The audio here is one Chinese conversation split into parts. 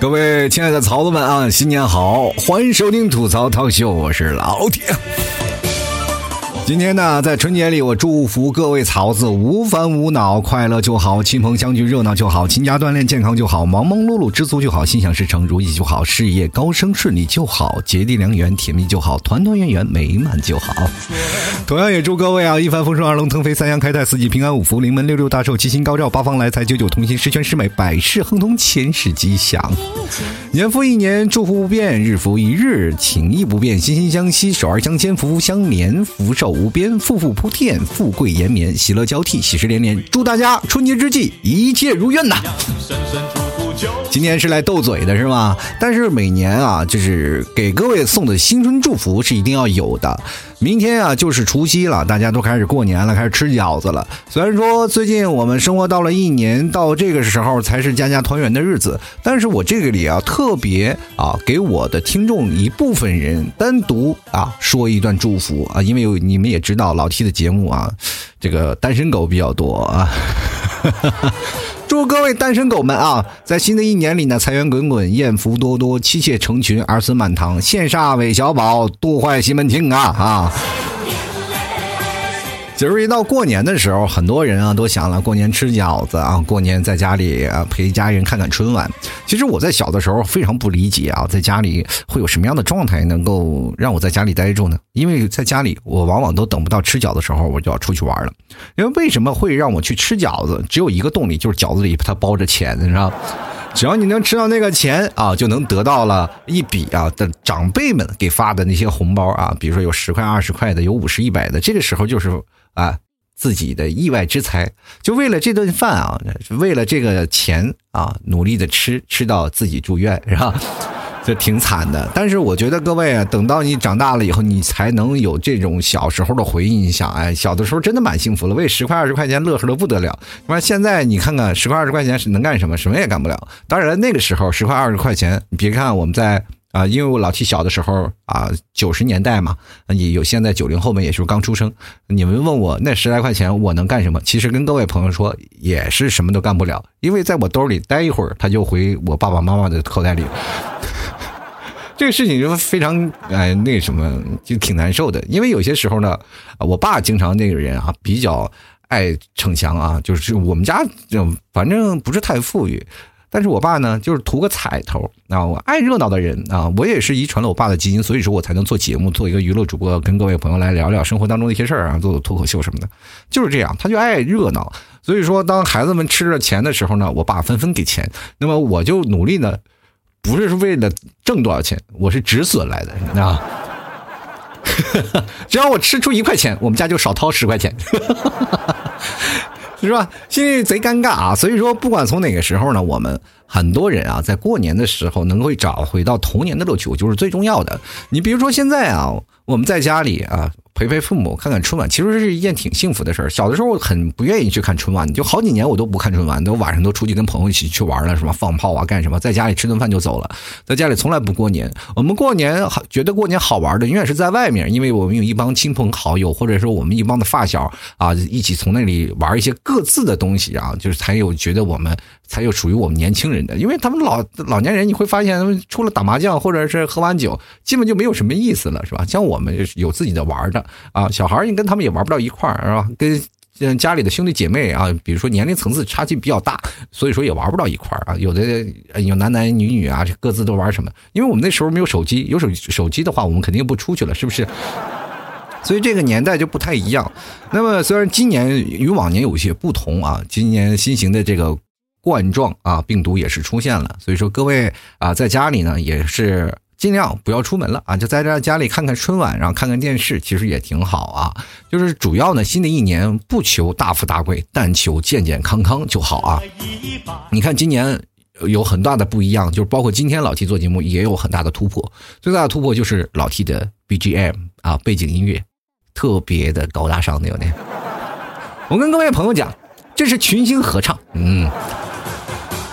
各位亲爱的曹子们啊，新年好！欢迎收听吐槽套秀，我是老铁。今天呢，在春节里，我祝福各位曹子无烦无恼，快乐就好，亲朋相聚热闹就好，勤加锻炼健康就好，忙忙碌碌知足就好，心想事成如意就好，事业高升顺利就好，结缔良缘甜蜜就好，团团圆圆美满就好。同样也祝各位啊，一帆风顺，二龙腾飞，三阳开泰，四季平安，五福临门，六六大寿，七星高照，八方来财，九九同心，十全十美，百事亨通，千事吉祥。年复一年，祝福不变；日复一日，情谊不变，心心相惜，手儿相牵，福福相连，福寿。无边，富富铺垫，富贵延绵，喜乐交替，喜事连连。祝大家春节之际一切如愿呐！今天是来斗嘴的是吗？但是每年啊，就是给各位送的新春祝福是一定要有的。明天啊，就是除夕了，大家都开始过年了，开始吃饺子了。虽然说最近我们生活到了一年，到这个时候才是家家团圆的日子，但是我这个里啊，特别啊，给我的听众一部分人单独啊说一段祝福啊，因为你们也知道老 T 的节目啊，这个单身狗比较多啊。祝各位单身狗们啊，在新的一年里呢，财源滚滚，艳福多多，妻妾成群，儿孙满堂，羡煞韦小宝，度坏西门庆啊啊！其实一到过年的时候，很多人啊都想了过年吃饺子啊，过年在家里啊陪家人看看春晚。其实我在小的时候非常不理解啊，在家里会有什么样的状态能够让我在家里待住呢？因为在家里我往往都等不到吃饺子的时候，我就要出去玩了。因为为什么会让我去吃饺子？只有一个动力，就是饺子里它包着钱，你知道。只要你能吃到那个钱啊，就能得到了一笔啊的长辈们给发的那些红包啊，比如说有十块、二十块的，有五十、一百的。这个时候就是啊自己的意外之财，就为了这顿饭啊，为了这个钱啊，努力的吃，吃到自己住院，是吧？这挺惨的，但是我觉得各位啊，等到你长大了以后，你才能有这种小时候的回忆。你想，哎，小的时候真的蛮幸福的，为十块二十块钱乐呵的不得了。那现在你看看，十块二十块钱是能干什么？什么也干不了。当然那个时候十块二十块钱，你别看我们在啊，因为我老七小的时候啊，九十年代嘛，你有现在九零后们也是刚出生。你们问我那十来块钱我能干什么？其实跟各位朋友说，也是什么都干不了，因为在我兜里待一会儿，他就回我爸爸妈妈的口袋里。这个事情就非常哎那什么，就挺难受的。因为有些时候呢，我爸经常那个人啊，比较爱逞强啊，就是我们家就反正不是太富裕，但是我爸呢，就是图个彩头啊，我爱热闹的人啊，我也是遗传了我爸的基因，所以说我才能做节目，做一个娱乐主播，跟各位朋友来聊聊生活当中的一些事儿啊，做做脱口秀什么的，就是这样，他就爱热闹。所以说，当孩子们吃了钱的时候呢，我爸纷纷给钱，那么我就努力呢。不是为了挣多少钱，我是止损来的啊！只要我吃出一块钱，我们家就少掏十块钱，是吧？心里贼尴尬啊！所以说，不管从哪个时候呢，我们很多人啊，在过年的时候能够找回到童年的乐趣，我就是最重要的。你比如说现在啊，我们在家里啊。陪陪父母，看看春晚，其实是一件挺幸福的事儿。小的时候很不愿意去看春晚，就好几年我都不看春晚，都晚上都出去跟朋友一起去玩了，什么放炮啊，干什么，在家里吃顿饭就走了，在家里从来不过年。我们过年好，觉得过年好玩的永远是在外面，因为我们有一帮亲朋好友，或者说我们一帮的发小啊，一起从那里玩一些各自的东西啊，就是才有觉得我们。才有属于我们年轻人的，因为他们老老年人，你会发现，他们除了打麻将或者是喝完酒，基本就没有什么意思了，是吧？像我们有自己的玩的啊，小孩你跟他们也玩不到一块儿，是吧？跟家里的兄弟姐妹啊，比如说年龄层次差距比较大，所以说也玩不到一块儿啊。有的有男男女女啊，各自都玩什么？因为我们那时候没有手机，有手手机的话，我们肯定不出去了，是不是？所以这个年代就不太一样。那么虽然今年与往年有些不同啊，今年新型的这个。冠状啊，病毒也是出现了，所以说各位啊，在家里呢也是尽量不要出门了啊，就在这家里看看春晚，然后看看电视，其实也挺好啊。就是主要呢，新的一年不求大富大贵，但求健健康康就好啊。你看今年有很大的不一样，就是包括今天老 T 做节目也有很大的突破，最大的突破就是老 T 的 BGM 啊，背景音乐特别的高大上，对不对？我跟各位朋友讲，这是群星合唱，嗯。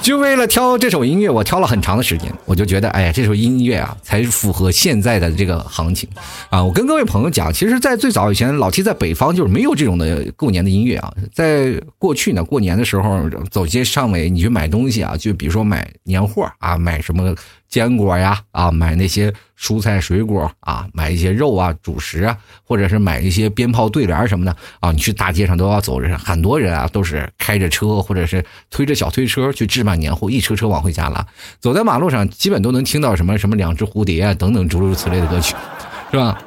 就为了挑这首音乐，我挑了很长的时间。我就觉得，哎呀，这首音乐啊，才符合现在的这个行情啊！我跟各位朋友讲，其实，在最早以前，老七在北方就是没有这种的过年的音乐啊。在过去呢，过年的时候走街上尾，你去买东西啊，就比如说买年货啊，买什么。坚果呀，啊，买那些蔬菜水果啊，买一些肉啊，主食啊，或者是买一些鞭炮对联什么的啊，你去大街上都要走着，很多人啊都是开着车或者是推着小推车去置办年货，一车车往回家拉。走在马路上，基本都能听到什么什么两只蝴蝶啊等等诸如此类的歌曲，是吧？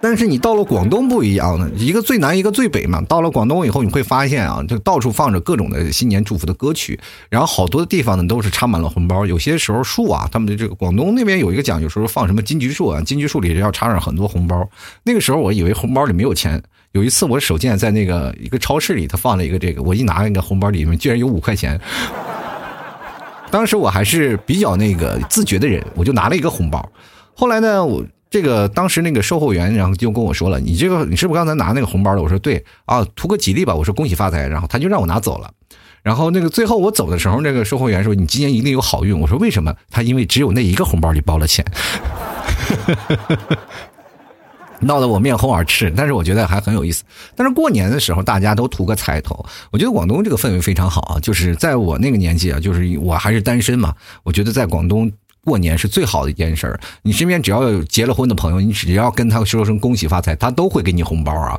但是你到了广东不一样呢，一个最南一个最北嘛。到了广东以后，你会发现啊，就到处放着各种的新年祝福的歌曲，然后好多的地方呢都是插满了红包。有些时候树啊，他们的这个广东那边有一个讲究，说放什么金桔树啊，金桔树里要插上很多红包。那个时候我以为红包里没有钱，有一次我手贱在那个一个超市里，他放了一个这个，我一拿那个红包里面居然有五块钱。当时我还是比较那个自觉的人，我就拿了一个红包。后来呢，我。这个当时那个售货员，然后就跟我说了：“你这个你是不是刚才拿那个红包了？”我说：“对啊，图个吉利吧。”我说：“恭喜发财。”然后他就让我拿走了。然后那个最后我走的时候，那个售货员说：“你今年一定有好运。”我说：“为什么？”他因为只有那一个红包里包了钱，闹得我面红耳赤。但是我觉得还很有意思。但是过年的时候大家都图个彩头，我觉得广东这个氛围非常好啊。就是在我那个年纪啊，就是我还是单身嘛，我觉得在广东。过年是最好的一件事儿，你身边只要有结了婚的朋友，你只要跟他说声恭喜发财，他都会给你红包啊。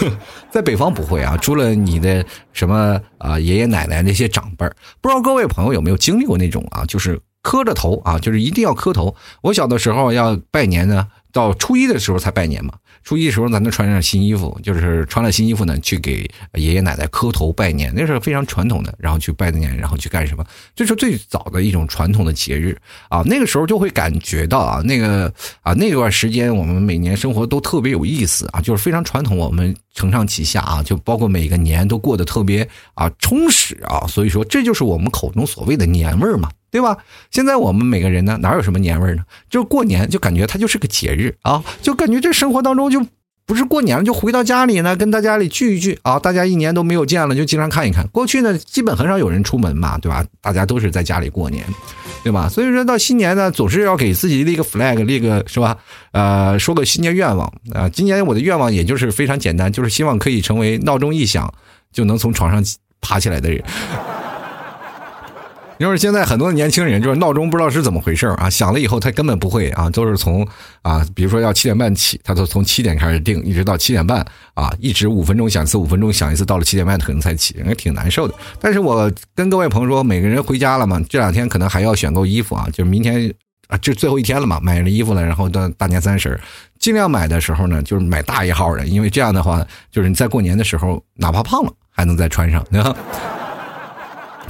在北方不会啊，除了你的什么啊爷爷奶奶那些长辈儿，不知道各位朋友有没有经历过那种啊，就是磕着头啊，就是一定要磕头。我小的时候要拜年呢，到初一的时候才拜年嘛。初一的时候，咱都穿上新衣服，就是穿了新衣服呢，去给爷爷奶奶磕头拜年，那是非常传统的。然后去拜的年，然后去干什么？这是最早的一种传统的节日啊。那个时候就会感觉到啊，那个啊那段时间，我们每年生活都特别有意思啊，就是非常传统，我们承上启下啊，就包括每个年都过得特别啊充实啊。所以说，这就是我们口中所谓的年味儿嘛。对吧？现在我们每个人呢，哪有什么年味呢？就过年就感觉它就是个节日啊，就感觉这生活当中就不是过年了，就回到家里呢，跟大家里聚一聚啊。大家一年都没有见了，就经常看一看。过去呢，基本很少有人出门嘛，对吧？大家都是在家里过年，对吧？所以说到新年呢，总是要给自己立个 flag，立个是吧？呃，说个新年愿望啊。今年我的愿望也就是非常简单，就是希望可以成为闹钟一响就能从床上爬起来的人。因为现在很多年轻人就是闹钟不知道是怎么回事啊，响了以后他根本不会啊，都是从啊，比如说要七点半起，他都从七点开始定，一直到七点半啊，一直五分钟响一次，五分钟响一次，到了七点半可能才起，也挺难受的。但是我跟各位朋友说，每个人回家了嘛，这两天可能还要选购衣服啊，就是明天啊，这最后一天了嘛，买了衣服了，然后到大年三十，尽量买的时候呢，就是买大一号的，因为这样的话，就是你在过年的时候，哪怕胖了还能再穿上，对吧？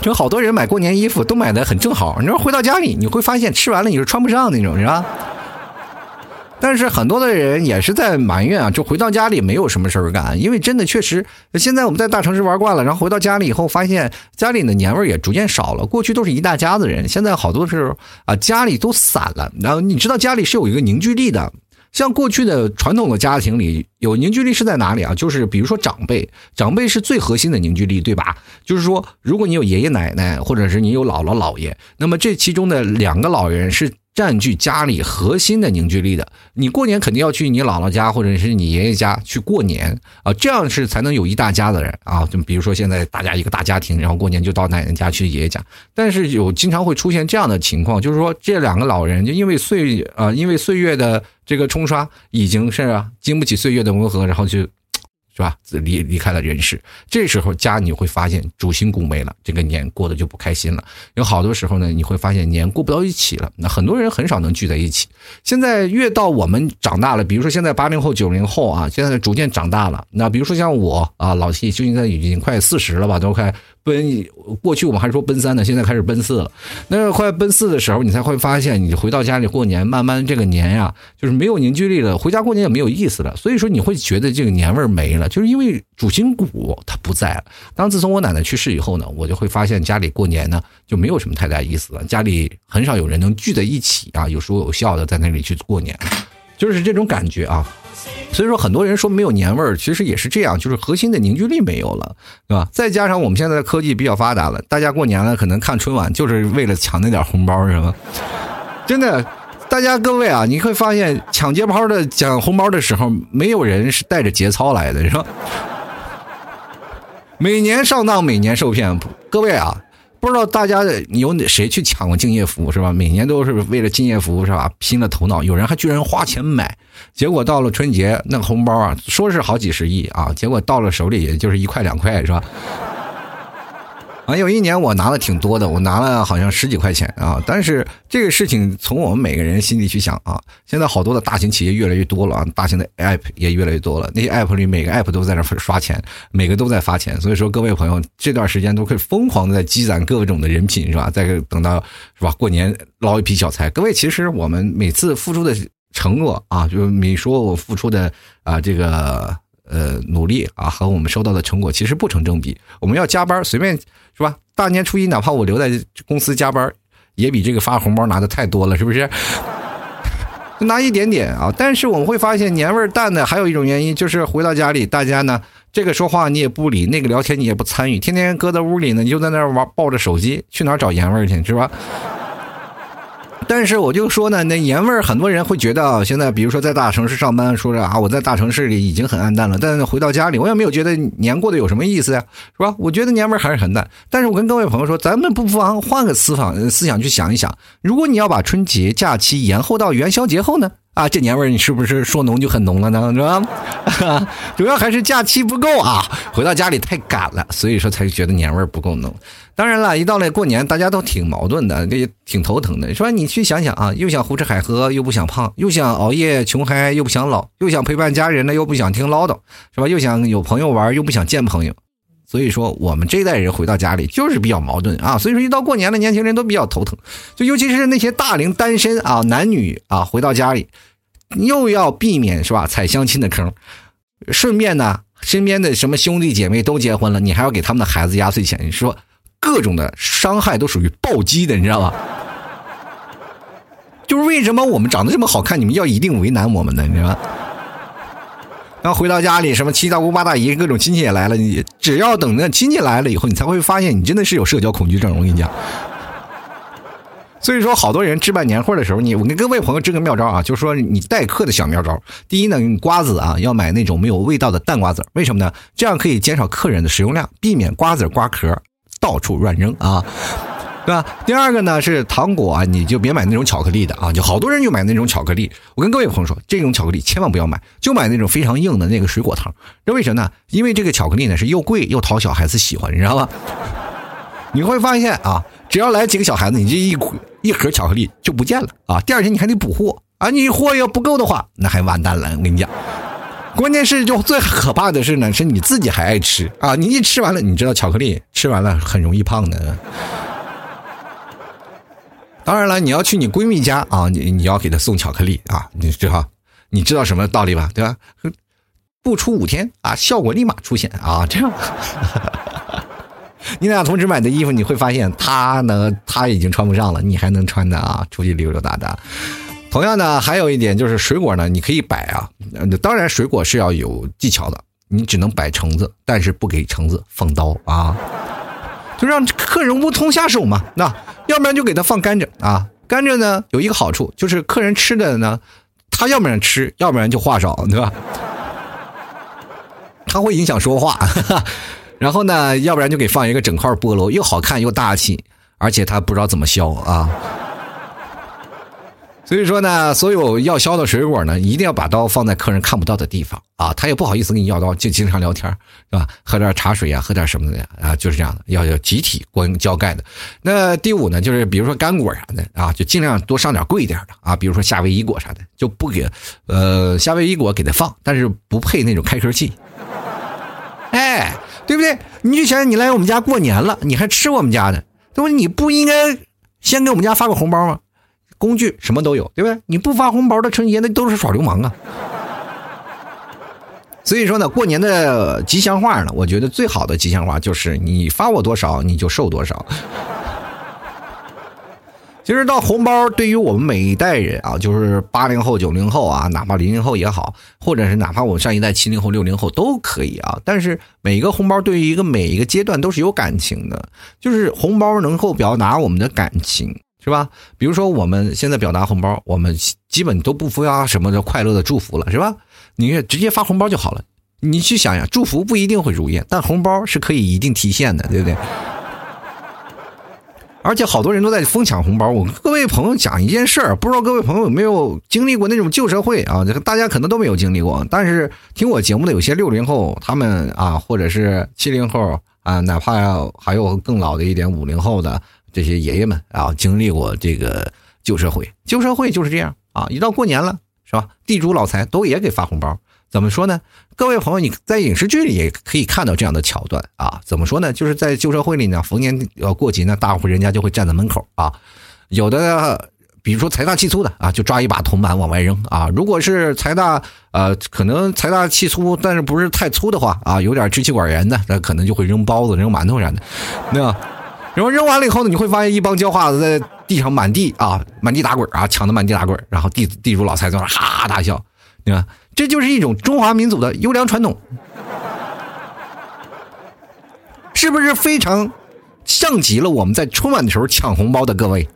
就好多人买过年衣服都买的很正好，你说回到家里你会发现吃完了你是穿不上那种，是吧？但是很多的人也是在埋怨啊，就回到家里没有什么事儿干，因为真的确实，现在我们在大城市玩惯了，然后回到家里以后发现家里的年味儿也逐渐少了。过去都是一大家子人，现在好多是啊家里都散了，然后你知道家里是有一个凝聚力的。像过去的传统的家庭里，有凝聚力是在哪里啊？就是比如说长辈，长辈是最核心的凝聚力，对吧？就是说，如果你有爷爷奶奶，或者是你有姥姥姥爷，那么这其中的两个老人是。占据家里核心的凝聚力的，你过年肯定要去你姥姥家或者是你爷爷家去过年啊，这样是才能有一大家子人啊。就比如说现在大家一个大家庭，然后过年就到奶奶家去爷爷家，但是有经常会出现这样的情况，就是说这两个老人就因为岁啊，因为岁月的这个冲刷，已经是啊经不起岁月的磨合，然后就。是吧？离离开了人世，这时候家你会发现主心骨没了，这个年过得就不开心了。有好多时候呢，你会发现年过不到一起了。那很多人很少能聚在一起。现在越到我们长大了，比如说现在八零后、九零后啊，现在逐渐长大了。那比如说像我啊，老七，就现在已经快四十了吧，都快。奔过去我们还说奔三呢，现在开始奔四了。那快奔四的时候，你才会发现，你回到家里过年，慢慢这个年呀，就是没有凝聚力了。回家过年也没有意思了。所以说，你会觉得这个年味儿没了，就是因为主心骨它不在了。当自从我奶奶去世以后呢，我就会发现家里过年呢就没有什么太大意思了。家里很少有人能聚在一起啊，有说有笑的在那里去过年，就是这种感觉啊。所以说，很多人说没有年味儿，其实也是这样，就是核心的凝聚力没有了，对吧？再加上我们现在的科技比较发达了，大家过年了可能看春晚就是为了抢那点红包，是吧？真的，大家各位啊，你会发现抢节包的抢红包的时候，没有人是带着节操来的，是吧？每年上当，每年受骗，各位啊。不知道大家有谁去抢过敬业福是吧？每年都是为了敬业福是吧？拼了头脑，有人还居然花钱买，结果到了春节那个红包啊，说是好几十亿啊，结果到了手里也就是一块两块是吧？啊，有一年我拿了挺多的，我拿了好像十几块钱啊。但是这个事情从我们每个人心里去想啊，现在好多的大型企业越来越多了啊，大型的 app 也越来越多了。那些 app 里每个 app 都在那刷钱，每个都在发钱。所以说各位朋友，这段时间都可以疯狂的在积攒各种的人品是吧？再等到是吧过年捞一批小财。各位其实我们每次付出的承诺啊，就是你说我付出的啊这个。呃，努力啊，和我们收到的成果其实不成正比。我们要加班，随便是吧？大年初一，哪怕我留在公司加班，也比这个发红包拿的太多了，是不是？拿一点点啊。但是我们会发现年味淡的，还有一种原因就是回到家里，大家呢，这个说话你也不理，那个聊天你也不参与，天天搁在屋里呢，你就在那玩，抱着手机，去哪找年味去，是吧？但是我就说呢，那年味儿，很多人会觉得，现在比如说在大城市上班，说着啊，我在大城市里已经很暗淡了，但是回到家里，我也没有觉得年过得有什么意思呀，是吧？我觉得年味儿还是很淡。但是我跟各位朋友说，咱们不妨换个思想思想去想一想，如果你要把春节假期延后到元宵节后呢？啊，这年味儿你是不是说浓就很浓了呢？是吧？主要还是假期不够啊，回到家里太赶了，所以说才觉得年味儿不够浓。当然了，一到了过年，大家都挺矛盾的，也挺头疼的。说你去想想啊，又想胡吃海喝，又不想胖；又想熬夜穷嗨，又不想老；又想陪伴家人呢，又不想听唠叨，是吧？又想有朋友玩，又不想见朋友。所以说，我们这代人回到家里就是比较矛盾啊。所以说，一到过年了，年轻人都比较头疼。就尤其是那些大龄单身啊，男女啊，回到家里，又要避免是吧踩相亲的坑，顺便呢，身边的什么兄弟姐妹都结婚了，你还要给他们的孩子压岁钱，你说各种的伤害都属于暴击的，你知道吧？就是为什么我们长得这么好看，你们要一定为难我们呢？你知道吗？然后回到家里，什么七大姑八大姨，各种亲戚也来了。你只要等那亲戚来了以后，你才会发现你真的是有社交恐惧症。我跟你讲，所以说好多人置办年货的时候，你我跟各位朋友支个妙招啊，就是说你待客的小妙招。第一呢，瓜子啊要买那种没有味道的淡瓜子，为什么呢？这样可以减少客人的食用量，避免瓜子瓜壳到处乱扔啊。对吧？第二个呢是糖果啊，你就别买那种巧克力的啊，就好多人就买那种巧克力。我跟各位朋友说，这种巧克力千万不要买，就买那种非常硬的那个水果糖。这为什么呢？因为这个巧克力呢是又贵又讨小孩子喜欢，你知道吗？你会发现啊，只要来几个小孩子，你这一一盒巧克力就不见了啊。第二天你还得补货啊，你货要不够的话，那还完蛋了。我跟你讲，关键是就最可怕的是呢，是你自己还爱吃啊。你一吃完了，你知道巧克力吃完了很容易胖的。当然了，你要去你闺蜜家啊，你你要给她送巧克力啊，你知道，你知道什么道理吧？对吧？不出五天啊，效果立马出现啊！这样，你俩同时买的衣服，你会发现她呢，她已经穿不上了，你还能穿的啊，出去溜溜达达。同样的，还有一点就是水果呢，你可以摆啊，当然水果是要有技巧的，你只能摆橙子，但是不给橙子放刀啊。就让客人无从下手嘛，那要不然就给他放甘蔗啊，甘蔗呢有一个好处，就是客人吃的呢，他要不然吃，要不然就话少，对吧？他会影响说话，然后呢，要不然就给放一个整块菠萝，又好看又大气，而且他不知道怎么削啊。所以说呢，所有要削的水果呢，一定要把刀放在客人看不到的地方啊，他也不好意思跟你要刀，就经常聊天是吧？喝点茶水呀，喝点什么的呀啊，就是这样的，要要集体关浇盖的。那第五呢，就是比如说干果啥的啊，就尽量多上点贵一点的啊，比如说夏威夷果啥的，就不给呃夏威夷果给他放，但是不配那种开壳器。哎，对不对？你就想想，你来我们家过年了，你还吃我们家的，对不？你不应该先给我们家发个红包吗？工具什么都有，对不对？你不发红包的春节那都是耍流氓啊！所以说呢，过年的吉祥话呢，我觉得最好的吉祥话就是你发我多少，你就受多少。其实到红包对于我们每一代人啊，就是八零后、九零后啊，哪怕零零后也好，或者是哪怕我们上一代七零后、六零后都可以啊。但是每一个红包对于一个每一个阶段都是有感情的，就是红包能够表达我们的感情，是吧？比如说我们现在表达红包，我们基本都不发什么的快乐的祝福了，是吧？你直接发红包就好了。你去想想，祝福不一定会如愿，但红包是可以一定提现的，对不对？而且好多人都在疯抢红包。我各位朋友讲一件事儿，不知道各位朋友有没有经历过那种旧社会啊？大家可能都没有经历过。但是听我节目的有些六零后，他们啊，或者是七零后啊，哪怕还有更老的一点五零后的这些爷爷们啊，经历过这个旧社会。旧社会就是这样啊，一到过年了，是吧？地主老财都也给发红包。怎么说呢？各位朋友，你在影视剧里也可以看到这样的桥段啊。怎么说呢？就是在旧社会里呢，逢年要过节呢，大户人家就会站在门口啊。有的，比如说财大气粗的啊，就抓一把铜板往外扔啊。如果是财大呃，可能财大气粗，但是不是太粗的话啊，有点支气管炎的，那可能就会扔包子、扔馒头啥的。那然后扔完了以后呢，你会发现一帮叫花子在地上满地啊，满地打滚啊，抢的满地打滚。然后地地主老财在那哈哈大笑，对吧？这就是一种中华民族的优良传统，是不是非常像极了我们在春晚的时候抢红包的各位？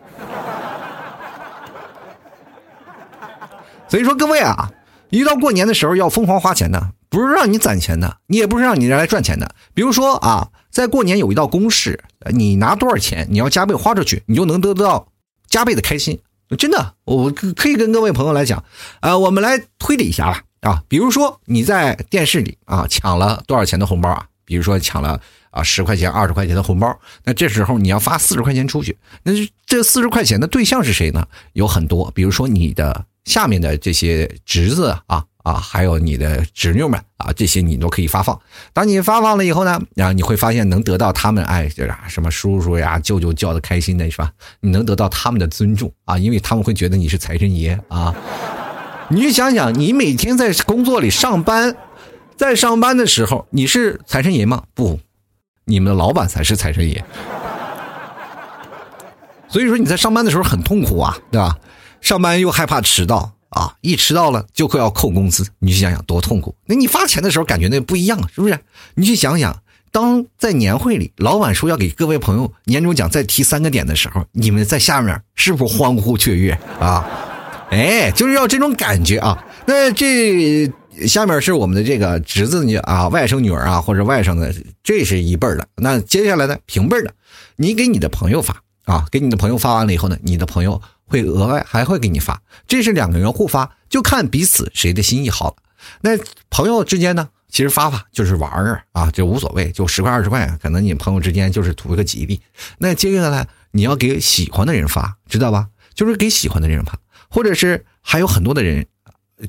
所以说，各位啊，一到过年的时候要疯狂花钱的，不是让你攒钱的，你也不是让你来赚钱的。比如说啊，在过年有一道公式，你拿多少钱，你要加倍花出去，你就能得到加倍的开心。真的，我可以跟各位朋友来讲，啊，我们来推理一下吧。啊，比如说你在电视里啊抢了多少钱的红包啊？比如说抢了啊十块钱、二十块钱的红包，那这时候你要发四十块钱出去，那这四十块钱的对象是谁呢？有很多，比如说你的下面的这些侄子啊啊，还有你的侄女们啊，这些你都可以发放。当你发放了以后呢，然啊，你会发现能得到他们哎，就是什么叔叔呀、舅舅叫的开心的是吧？你能得到他们的尊重啊，因为他们会觉得你是财神爷啊。你去想想，你每天在工作里上班，在上班的时候，你是财神爷吗？不，你们的老板才是财神爷。所以说你在上班的时候很痛苦啊，对吧？上班又害怕迟到啊，一迟到了就会要扣工资。你去想想多痛苦。那你发钱的时候感觉那不一样，是不是？你去想想，当在年会里，老板说要给各位朋友年终奖再提三个点的时候，你们在下面是不是欢呼雀跃啊？哎，就是要这种感觉啊！那这下面是我们的这个侄子女啊，外甥女儿啊，或者外甥的，这是一辈儿的。那接下来呢，平辈儿的，你给你的朋友发啊，给你的朋友发完了以后呢，你的朋友会额外还会给你发，这是两个人互发，就看彼此谁的心意好了。那朋友之间呢，其实发发就是玩儿啊，就无所谓，就十块二十块，可能你朋友之间就是图一个吉利。那接下来你要给喜欢的人发，知道吧？就是给喜欢的人发。或者是还有很多的人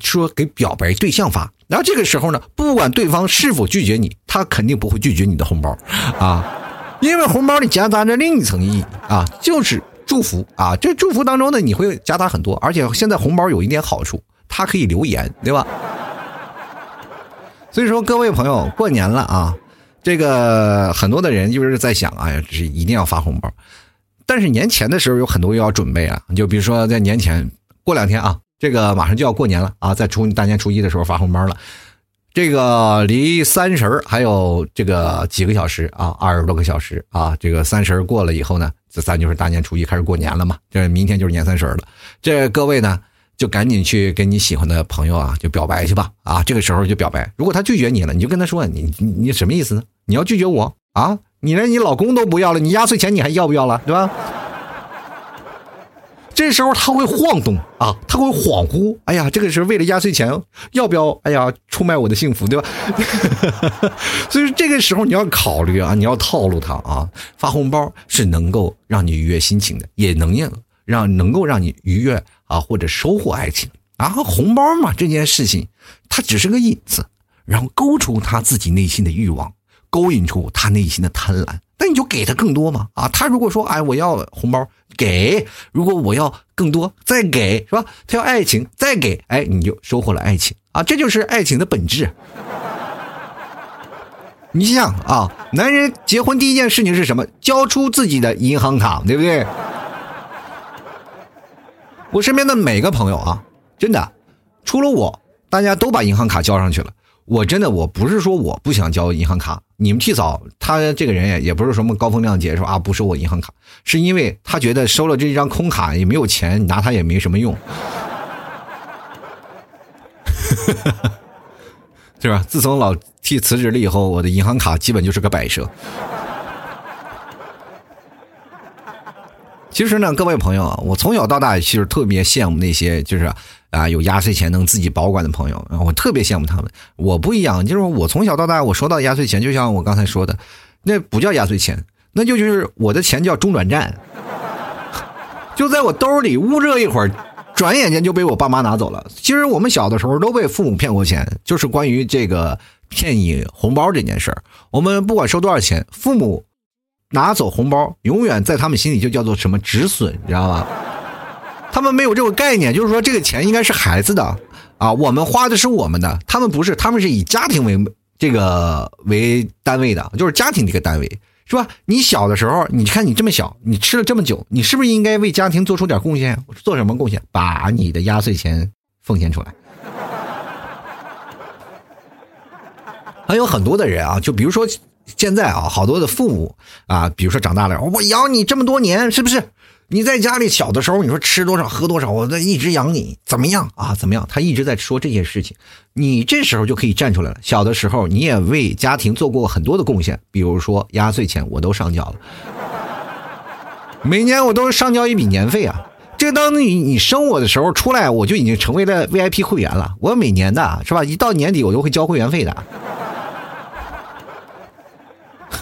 说给表白对象发，然后这个时候呢，不管对方是否拒绝你，他肯定不会拒绝你的红包啊，因为红包里夹杂着另一层意义啊，就是祝福啊。这祝福当中呢，你会加他很多，而且现在红包有一点好处，它可以留言，对吧？所以说，各位朋友，过年了啊，这个很多的人就是在想，哎呀，是一定要发红包，但是年前的时候有很多要准备啊，就比如说在年前。过两天啊，这个马上就要过年了啊，在初大年初一的时候发红包了。这个离三十还有这个几个小时啊，二十多个小时啊。这个三十过了以后呢，这咱就是大年初一开始过年了嘛。这明天就是年三十了。这各位呢，就赶紧去跟你喜欢的朋友啊，就表白去吧啊。这个时候就表白，如果他拒绝你了，你就跟他说，你你你什么意思呢？你要拒绝我啊？你连你老公都不要了，你压岁钱你还要不要了，对吧？这时候他会晃动啊，他会恍惚。哎呀，这个时候为了压岁钱，要不要？哎呀，出卖我的幸福，对吧？所以这个时候你要考虑啊，你要套路他啊。发红包是能够让你愉悦心情的，也能让能够让你愉悦啊，或者收获爱情。然后红包嘛，这件事情它只是个引子，然后勾出他自己内心的欲望，勾引出他内心的贪婪。那你就给他更多嘛啊！他如果说哎我要红包给，如果我要更多再给是吧？他要爱情再给，哎你就收获了爱情啊！这就是爱情的本质。你想啊，男人结婚第一件事情是什么？交出自己的银行卡，对不对？我身边的每个朋友啊，真的，除了我，大家都把银行卡交上去了。我真的，我不是说我不想交银行卡，你们替嫂他这个人也也不是什么高风亮节，说啊不收我银行卡，是因为他觉得收了这张空卡也没有钱，你拿他也没什么用，是吧？自从老 T 辞职了以后，我的银行卡基本就是个摆设。其实呢，各位朋友啊，我从小到大其实特别羡慕那些就是啊有压岁钱能自己保管的朋友，我特别羡慕他们。我不一样，就是我从小到大我收到压岁钱，就像我刚才说的，那不叫压岁钱，那就就是我的钱叫中转站，就在我兜里捂热一会儿，转眼间就被我爸妈拿走了。其实我们小的时候都被父母骗过钱，就是关于这个骗你红包这件事儿，我们不管收多少钱，父母。拿走红包，永远在他们心里就叫做什么止损，你知道吗？他们没有这个概念，就是说这个钱应该是孩子的啊，我们花的是我们的，他们不是，他们是以家庭为这个为单位的，就是家庭这个单位，是吧？你小的时候，你看你这么小，你吃了这么久，你是不是应该为家庭做出点贡献？做什么贡献？把你的压岁钱奉献出来。还有很多的人啊，就比如说。现在啊，好多的父母啊，比如说长大了，我养你这么多年，是不是？你在家里小的时候，你说吃多少喝多少，我在一直养你，怎么样啊？怎么样？他一直在说这些事情，你这时候就可以站出来了。小的时候，你也为家庭做过很多的贡献，比如说压岁钱我都上交了，每年我都上交一笔年费啊。这当你你生我的时候出来，我就已经成为了 VIP 会员了。我每年的是吧？一到年底我都会交会员费的。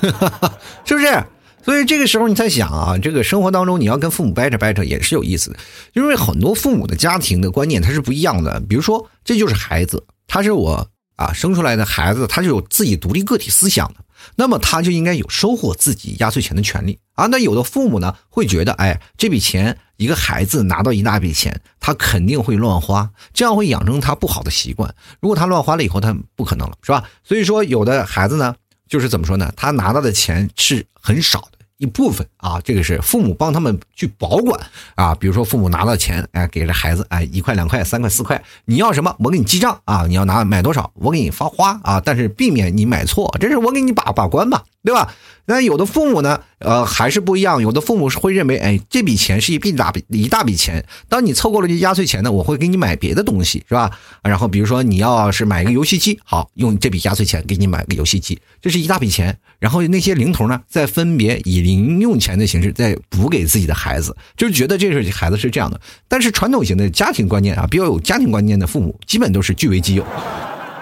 是不是？所以这个时候你在想啊，这个生活当中你要跟父母掰扯掰扯也是有意思的，因为很多父母的家庭的观念他是不一样的。比如说，这就是孩子，他是我啊生出来的孩子，他就有自己独立个体思想的，那么他就应该有收获自己压岁钱的权利啊。那有的父母呢会觉得，哎，这笔钱一个孩子拿到一大笔钱，他肯定会乱花，这样会养成他不好的习惯。如果他乱花了以后，他不可能了，是吧？所以说，有的孩子呢。就是怎么说呢？他拿到的钱是很少的一部分啊，这个是父母帮他们去保管啊。比如说父母拿到钱，哎，给了孩子，哎，一块、两块、三块、四块，你要什么，我给你记账啊。你要拿买多少，我给你发花啊。但是避免你买错，这是我给你把把关吧，对吧？那有的父母呢，呃，还是不一样。有的父母是会认为，哎，这笔钱是一笔大笔一大笔钱。当你凑够了这压岁钱呢，我会给你买别的东西，是吧？然后比如说你要是买一个游戏机，好，用这笔压岁钱给你买个游戏机，这是一大笔钱。然后那些零头呢，再分别以零用钱的形式再补给自己的孩子，就是觉得这是孩子是这样的。但是传统型的家庭观念啊，比较有家庭观念的父母，基本都是据为己有，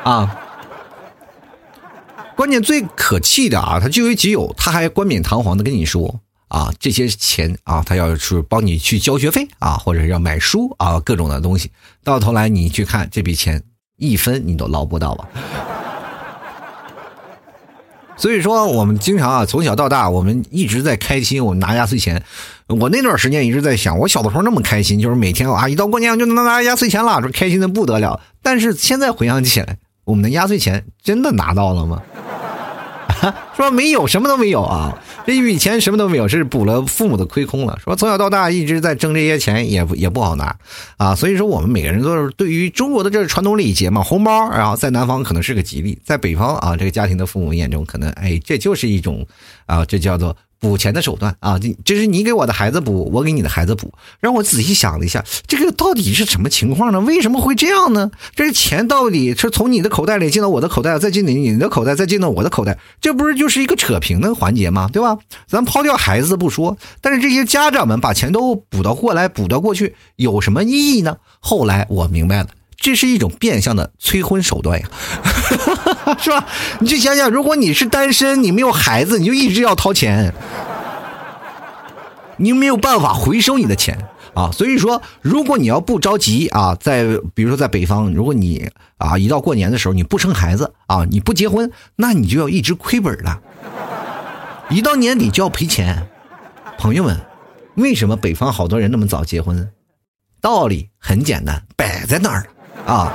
啊。关键最可气的啊，他据为己有，他还冠冕堂皇的跟你说啊，这些钱啊，他要是帮你去交学费啊，或者要买书啊，各种的东西，到头来你去看这笔钱一分你都捞不到吧？所以说，我们经常啊，从小到大，我们一直在开心，我们拿压岁钱。我那段时间一直在想，我小的时候那么开心，就是每天啊，一到过年就能拿压岁钱了，说开心的不得了。但是现在回想起来，我们的压岁钱真的拿到了吗？说没有，什么都没有啊！这一笔钱什么都没有，是补了父母的亏空了。说从小到大一直在挣这些钱，也也不好拿啊。所以说，我们每个人都是对于中国的这传统礼节嘛，红包，然后在南方可能是个吉利，在北方啊，这个家庭的父母眼中可能，哎，这就是一种啊，这叫做。补钱的手段啊，这这是你给我的孩子补，我给你的孩子补。让我仔细想了一下，这个到底是什么情况呢？为什么会这样呢？这钱到底是从你的口袋里进到我的口袋，再进你你的口袋，再进到我的口袋，这不是就是一个扯平的环节吗？对吧？咱抛掉孩子不说，但是这些家长们把钱都补到过来，补到过去，有什么意义呢？后来我明白了。这是一种变相的催婚手段呀，是吧？你去想想，如果你是单身，你没有孩子，你就一直要掏钱，你没有办法回收你的钱啊。所以说，如果你要不着急啊，在比如说在北方，如果你啊一到过年的时候你不生孩子啊，你不结婚，那你就要一直亏本了，一到年底就要赔钱。朋友们，为什么北方好多人那么早结婚？道理很简单，摆在那儿。啊！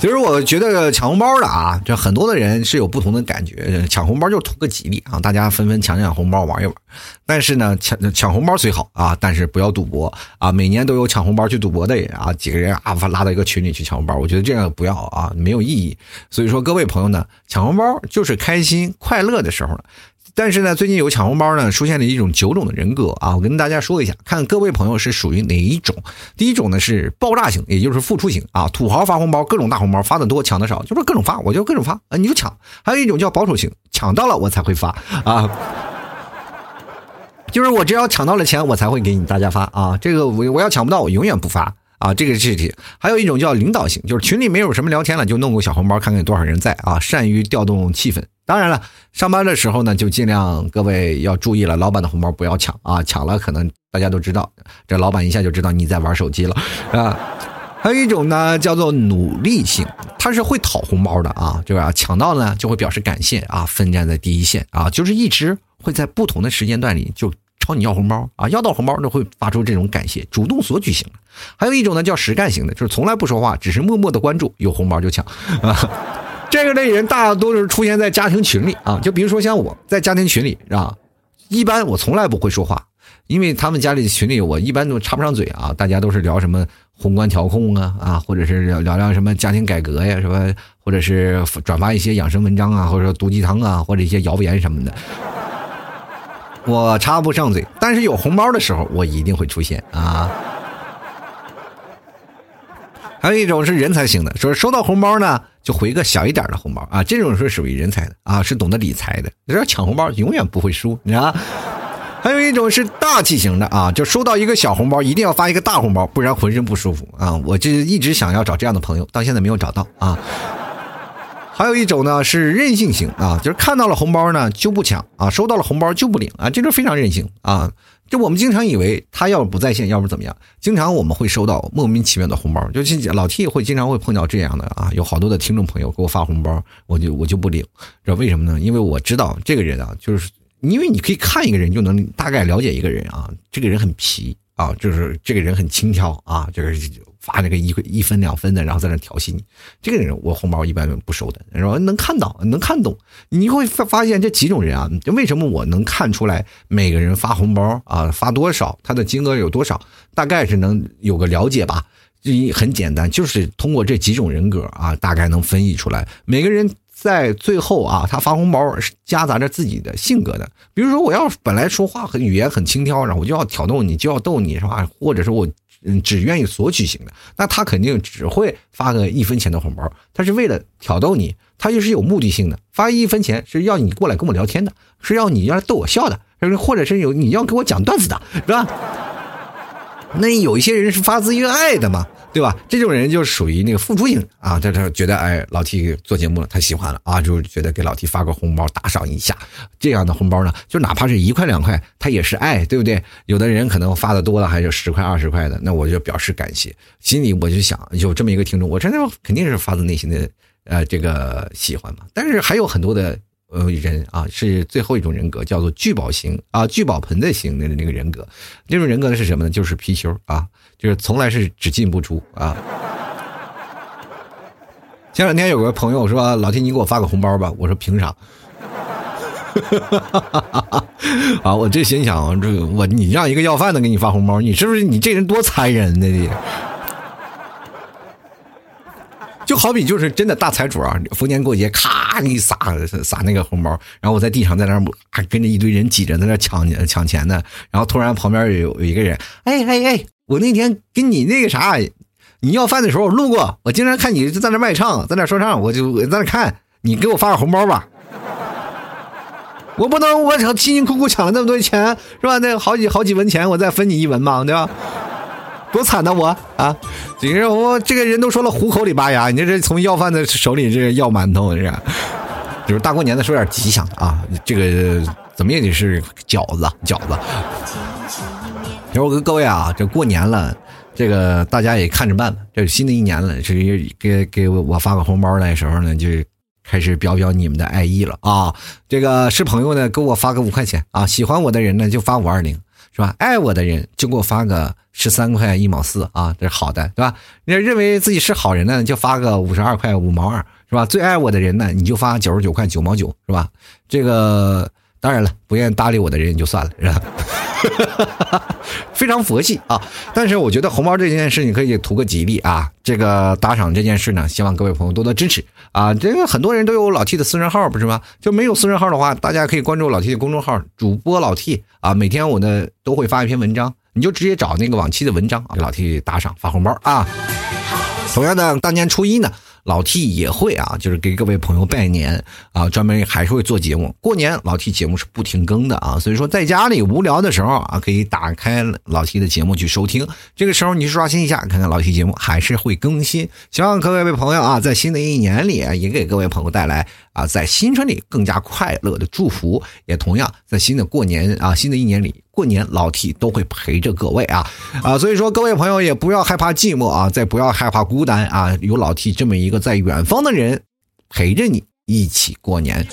其实我觉得抢红包的啊，这很多的人是有不同的感觉。抢红包就图个吉利啊，大家纷纷抢抢红包玩一玩。但是呢，抢抢红包虽好啊，但是不要赌博啊。每年都有抢红包去赌博的人啊，几个人啊拉到一个群里去抢红包，我觉得这样不要啊，没有意义。所以说，各位朋友呢，抢红包就是开心快乐的时候了。但是呢，最近有抢红包呢，出现了一种九种的人格啊，我跟大家说一下，看各位朋友是属于哪一种。第一种呢是爆炸型，也就是付出型啊，土豪发红包，各种大红包，发的多，抢的少，就是各种发，我就各种发啊，你就抢。还有一种叫保守型，抢到了我才会发啊，就是我只要抢到了钱，我才会给你大家发啊，这个我我要抢不到，我永远不发啊，这个是题。还有一种叫领导型，就是群里没有什么聊天了，就弄个小红包，看看有多少人在啊，善于调动气氛。当然了，上班的时候呢，就尽量各位要注意了，老板的红包不要抢啊！抢了可能大家都知道，这老板一下就知道你在玩手机了啊。还有一种呢，叫做努力型，他是会讨红包的啊，就是啊？抢到呢就会表示感谢啊，奋战在第一线啊，就是一直会在不同的时间段里就朝你要红包啊，要到红包就会发出这种感谢，主动索取型的。还有一种呢叫实干型的，就是从来不说话，只是默默的关注，有红包就抢啊。这个类人大多是出现在家庭群里啊，就比如说像我在家庭群里啊，一般我从来不会说话，因为他们家里群里我一般都插不上嘴啊，大家都是聊什么宏观调控啊啊，或者是聊聊聊什么家庭改革呀什么，或者是转发一些养生文章啊，或者说毒鸡汤啊，或者一些谣言什么的，我插不上嘴，但是有红包的时候我一定会出现啊。还有一种是人才型的，说收到红包呢，就回个小一点的红包啊，这种是属于人才的啊，是懂得理财的。你说抢红包永远不会输，你知道还有一种是大气型的啊，就收到一个小红包，一定要发一个大红包，不然浑身不舒服啊。我就一直想要找这样的朋友，到现在没有找到啊。还有一种呢是任性型啊，就是看到了红包呢就不抢啊，收到了红包就不领啊，这就非常任性啊。就我们经常以为他要不在线，要不怎么样，经常我们会收到莫名其妙的红包，就是老 T 会经常会碰到这样的啊，有好多的听众朋友给我发红包，我就我就不领，知道为什么呢？因为我知道这个人啊，就是因为你可以看一个人就能大概了解一个人啊，这个人很皮啊，就是这个人很轻佻啊，就是。发那个一一分两分的，然后在那调戏你，这个人我红包一般不收的。然后能看到，能看懂，你会发发现这几种人啊，就为什么我能看出来每个人发红包啊发多少，他的金额有多少，大概是能有个了解吧。一很简单，就是通过这几种人格啊，大概能分析出来。每个人在最后啊，他发红包是夹杂着自己的性格的。比如说，我要本来说话很语言很轻佻，然后我就要挑逗你，就要逗你是吧？或者是我。嗯，只愿意索取型的，那他肯定只会发个一分钱的红包，他是为了挑逗你，他就是有目的性的，发一分钱是要你过来跟我聊天的，是要你要来逗我笑的，或者是有你要给我讲段子的，是吧？那有一些人是发自于爱的嘛。对吧？这种人就属于那个付出型啊，他他觉得哎，老 T 做节目了，他喜欢了啊，就觉得给老 T 发个红包打赏一下，这样的红包呢，就哪怕是一块两块，他也是爱，对不对？有的人可能发的多了，还有十块二十块的，那我就表示感谢，心里我就想，有这么一个听众，我真的肯定是发自内心的呃这个喜欢嘛。但是还有很多的。呃，人啊，是最后一种人格，叫做聚宝型啊，聚宝盆的型的那个人格。这种人格是什么呢？就是貔貅啊，就是从来是只进不出啊。前两天有个朋友说：“老天，你给我发个红包吧。”我说：“凭啥？” 啊，我这心想，这我你让一个要饭的给你发红包，你是不是你这人多残忍呢？你。就好比就是真的大财主啊，逢年过节咔给你撒撒那个红包，然后我在地上在那还跟着一堆人挤着在那抢抢钱呢，然后突然旁边有有一个人，哎哎哎，我那天跟你那个啥，你要饭的时候路过，我经常看你在那卖唱，在那说唱，我就在那看，你给我发个红包吧，我不能我辛辛苦苦抢了那么多钱是吧？那好几好几文钱，我再分你一文嘛，对吧？多惨呐我啊！你说我这个人都说了虎口里拔牙，你这是从要饭的手里这要馒头是吧？就是大过年的说点吉祥的啊，这个怎么也得是饺子饺子。其实我跟各位啊，这过年了，这个大家也看着办吧。这新的一年了，是给给我发个红包的时候呢，就开始表表你们的爱意了啊。这个是朋友呢，给我发个五块钱啊，喜欢我的人呢就发五二零。是吧？爱我的人就给我发个十三块一毛四啊，这是好的，对吧？你认为自己是好人呢，就发个五十二块五毛二，是吧？最爱我的人呢，你就发九十九块九毛九，是吧？这个当然了，不愿意搭理我的人也就算了，是吧？非常佛系啊！但是我觉得红包这件事，你可以图个吉利啊。这个打赏这件事呢，希望各位朋友多多支持啊。这个很多人都有老 T 的私人号，不是吗？就没有私人号的话，大家可以关注老 T 的公众号，主播老 T 啊。每天我呢都会发一篇文章，你就直接找那个往期的文章，给老 T 打赏发红包啊。同样的，大年初一呢。老 T 也会啊，就是给各位朋友拜年啊，专门还是会做节目。过年老 T 节目是不停更的啊，所以说在家里无聊的时候啊，可以打开老 T 的节目去收听。这个时候你去刷新一下，看看老 T 节目还是会更新。希望各位朋友啊，在新的一年里也给各位朋友带来啊，在新春里更加快乐的祝福。也同样在新的过年啊，新的一年里。过年老 T 都会陪着各位啊啊，所以说各位朋友也不要害怕寂寞啊，再不要害怕孤单啊，有老 T 这么一个在远方的人陪着你一起过年。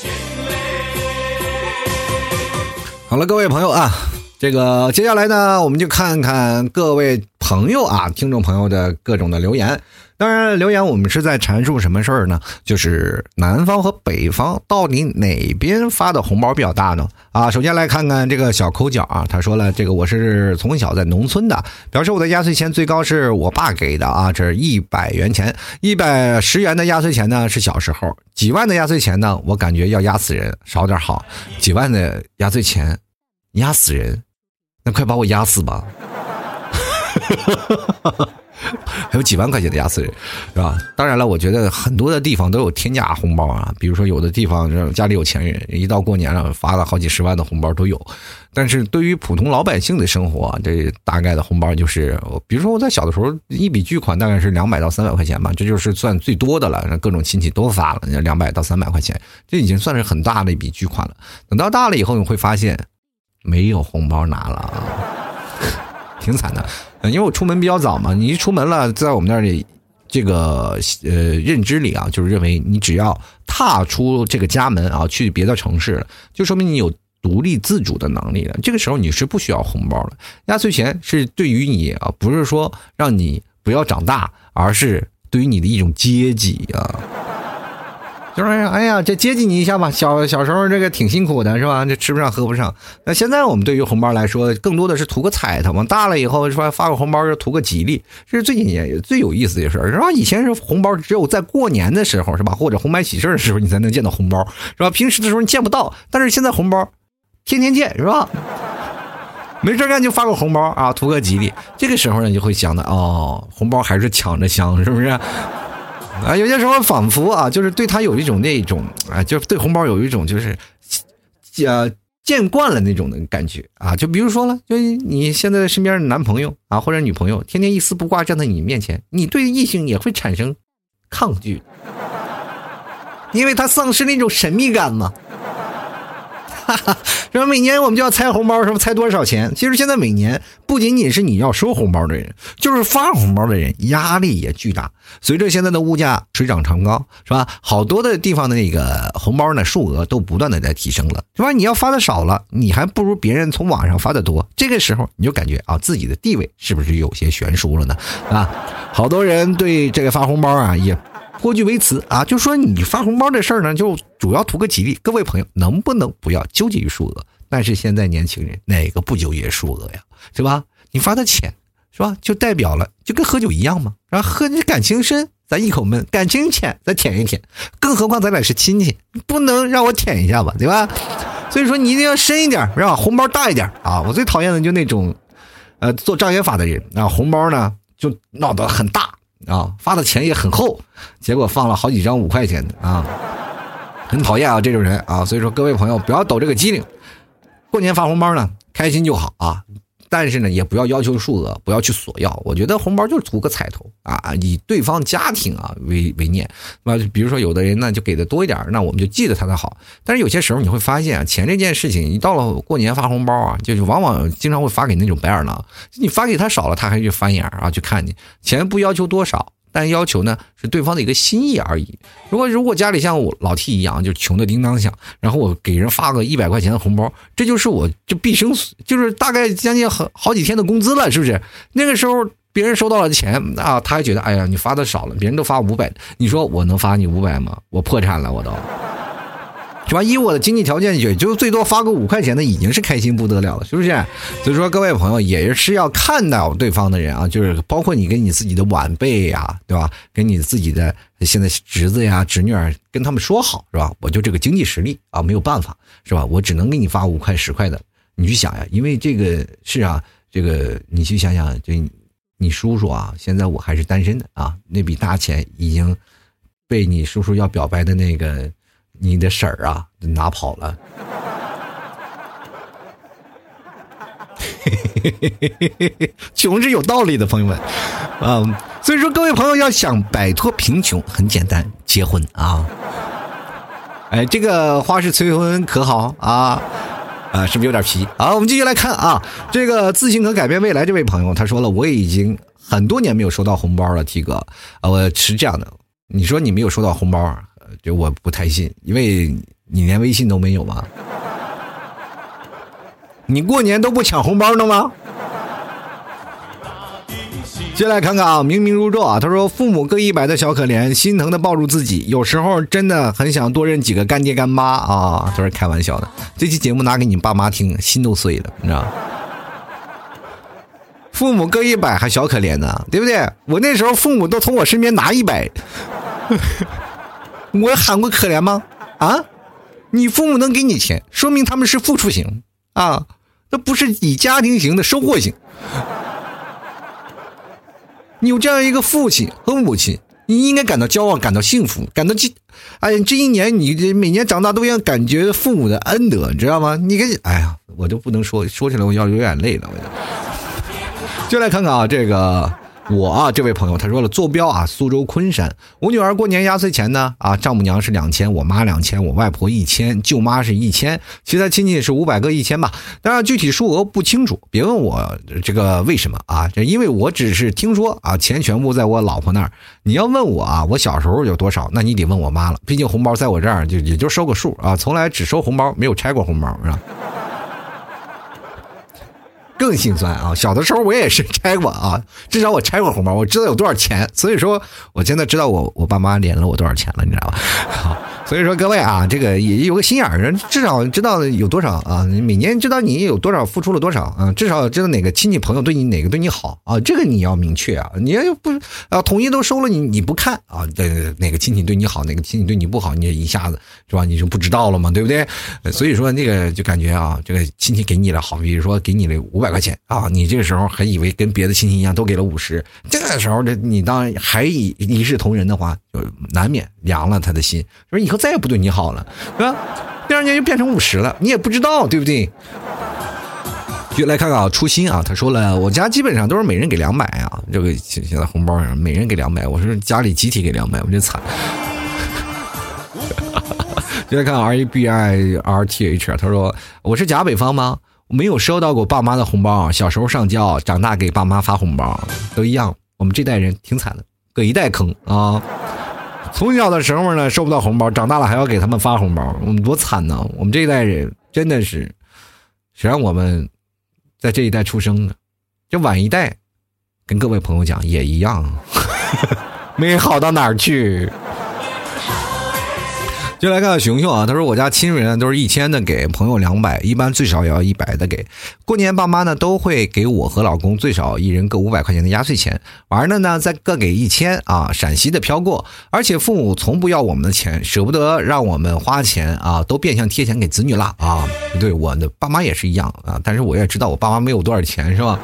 好了，各位朋友啊，这个接下来呢，我们就看看各位朋友啊，听众朋友的各种的留言。当然，留言我们是在阐述什么事儿呢？就是南方和北方到底哪边发的红包比较大呢？啊，首先来看看这个小抠脚啊，他说了，这个我是从小在农村的，表示我的压岁钱最高是我爸给的啊，这是一百元钱，一百十元的压岁钱呢是小时候，几万的压岁钱呢，我感觉要压死人，少点好，几万的压岁钱压死人，那快把我压死吧。哈哈哈哈哈还有几万块钱的压岁，是吧？当然了，我觉得很多的地方都有天价红包啊，比如说有的地方家里有钱人，一到过年了发了好几十万的红包都有。但是对于普通老百姓的生活，这大概的红包就是，比如说我在小的时候，一笔巨款大概是两百到三百块钱吧，这就是算最多的了。各种亲戚都发了两百到三百块钱，这已经算是很大的一笔巨款了。等到大了以后，你会发现没有红包拿了，挺惨的。因为我出门比较早嘛，你一出门了，在我们那里，这个呃认知里啊，就是认为你只要踏出这个家门啊，去别的城市，就说明你有独立自主的能力了。这个时候你是不需要红包的，压岁钱是对于你啊，不是说让你不要长大，而是对于你的一种阶级啊。就是哎呀，这接济你一下吧。小小时候这个挺辛苦的，是吧？这吃不上喝不上。那现在我们对于红包来说，更多的是图个彩头嘛。大了以后说发个红包就图个吉利，这是最近也最有意思的事儿，是吧？以前是红包只有在过年的时候，是吧？或者红白喜事的时候你才能见到红包，是吧？平时的时候你见不到。但是现在红包天天见，是吧？没事干就发个红包啊，图个吉利。这个时候呢，你就会想的哦，红包还是抢着香，是不是？啊，有些时候仿佛啊，就是对他有一种那种啊，就是对红包有一种就是，呃，见惯了那种的感觉啊。就比如说了，就你现在身边的男朋友啊或者女朋友，天天一丝不挂站在你面前，你对异性也会产生抗拒，因为他丧失那种神秘感嘛。哈哈，然后每年我们就要猜红包，是不猜多少钱？其实现在每年不仅仅是你要收红包的人，就是发红包的人压力也巨大。随着现在的物价水涨船高，是吧？好多的地方的那个红包呢，数额都不断的在提升了，是吧？你要发的少了，你还不如别人从网上发的多。这个时候你就感觉啊，自己的地位是不是有些悬殊了呢？啊，好多人对这个发红包啊也。颇具微词啊，就说你发红包这事儿呢，就主要图个吉利。各位朋友，能不能不要纠结于数额？但是现在年轻人哪个不纠结数额呀？是吧？你发的浅，是吧？就代表了，就跟喝酒一样嘛。然后喝你感情深，咱一口闷；感情浅，咱舔一舔。更何况咱俩是亲戚，不能让我舔一下吧？对吧？所以说你一定要深一点，是吧？红包大一点啊！我最讨厌的就那种，呃，做障眼法的人啊，红包呢就闹得很大。啊，发的钱也很厚，结果放了好几张五块钱的啊，很讨厌啊这种人啊，所以说各位朋友不要抖这个机灵，过年发红包呢，开心就好啊。但是呢，也不要要求数额，不要去索要。我觉得红包就是图个彩头啊，以对方家庭啊为为念。那比如说有的人呢就给的多一点，那我们就记得他的好。但是有些时候你会发现啊，钱这件事情，一到了过年发红包啊，就是往往经常会发给那种白眼狼。你发给他少了，他还去翻眼啊去看你。钱不要求多少。但要求呢是对方的一个心意而已。如果如果家里像我老 T 一样，就穷的叮当响，然后我给人发个一百块钱的红包，这就是我就毕生就是大概将近好好几天的工资了，是不是？那个时候别人收到了钱啊，他还觉得哎呀你发的少了，别人都发五百，你说我能发你五百吗？我破产了，我都。是吧？以我的经济条件，也就最多发个五块钱的，已经是开心不得了了，是不是？所以说，各位朋友也是要看到对方的人啊，就是包括你跟你自己的晚辈呀，对吧？跟你自己的现在侄子呀、侄女儿，跟他们说好，是吧？我就这个经济实力啊，没有办法，是吧？我只能给你发五块、十块的。你去想呀，因为这个是啊，这个你去想想，就你叔叔啊，现在我还是单身的啊，那笔大钱已经被你叔叔要表白的那个。你的婶儿啊，拿跑了，穷是有道理的，朋友们，啊，所以说各位朋友要想摆脱贫穷，很简单，结婚啊，哎，这个花式催婚可好啊？啊，是不是有点皮？好，我们继续来看啊，这个自信可改变未来这位朋友，他说了，我已经很多年没有收到红包了，T 哥，啊，我是这样的，你说你没有收到红包。这我不太信，因为你连微信都没有吗？你过年都不抢红包的吗？接来看看啊，明明如昼啊，他说父母各一百的小可怜，心疼的抱住自己，有时候真的很想多认几个干爹干妈啊，都是开玩笑的。这期节目拿给你爸妈听，心都碎了，你知道父母各一百还小可怜呢，对不对？我那时候父母都从我身边拿一百。我喊过可怜吗？啊，你父母能给你钱，说明他们是付出型啊，那不是以家庭型的收获型。你有这样一个父亲和母亲，你应该感到骄傲，感到幸福，感到这，哎，这一年你这每年长大都要感觉父母的恩德，你知道吗？你跟，哎呀，我就不能说，说起来我要流眼泪了，我就，就来看看啊，这个。我啊，这位朋友他说了，坐标啊，苏州昆山。我女儿过年压岁钱呢，啊，丈母娘是两千，我妈两千，我外婆一千，舅妈是一千，其他亲戚是五百个一千吧。当然具体数额不清楚，别问我这个为什么啊？这因为我只是听说啊，钱全部在我老婆那儿。你要问我啊，我小时候有多少？那你得问我妈了。毕竟红包在我这儿就也就收个数啊，从来只收红包，没有拆过红包，是吧？更心酸啊！小的时候我也是拆过啊，至少我拆过红包，我知道有多少钱，所以说我现在知道我我爸妈连了我多少钱了，你知道吧？好。所以说各位啊，这个也有个心眼儿，至少知道有多少啊，每年知道你有多少付出了多少啊，至少知道哪个亲戚朋友对你哪个对你好啊，这个你要明确啊，你要不啊统一都收了你你不看啊，对哪个亲戚对你好，哪个亲戚对你不好，你一下子是吧，你就不知道了嘛，对不对？所以说那个就感觉啊，这个亲戚给你了好，比如说给你了五百块钱啊，你这个时候还以为跟别的亲戚一样都给了五十，这个时候这你当还一一视同仁的话，就难免凉了他的心，说以后。再也不对你好了，对吧？第二年就变成五十了，你也不知道，对不对？就来看看啊，初心啊，他说了，我家基本上都是每人给两百啊，这个现在红包上每人给两百，我说家里集体给两百，我这惨。就来看 R E B I R T H，他说我是假北方吗？没有收到过爸妈的红包，小时候上交，长大给爸妈发红包都一样，我们这代人挺惨的，搁一代坑啊。从小的时候呢，收不到红包，长大了还要给他们发红包，我们多惨呢！我们这一代人真的是，谁让我们在这一代出生呢？这晚一代，跟各位朋友讲也一样，没好到哪儿去。就来看看熊熊啊，他说我家亲人都是一千的给，朋友两百，一般最少也要一百的给。过年爸妈呢都会给我和老公最少一人各五百块钱的压岁钱，玩的呢再各给一千啊。陕西的飘过，而且父母从不要我们的钱，舍不得让我们花钱啊，都变相贴钱给子女了啊。对，我的爸妈也是一样啊，但是我也知道我爸妈没有多少钱是吧？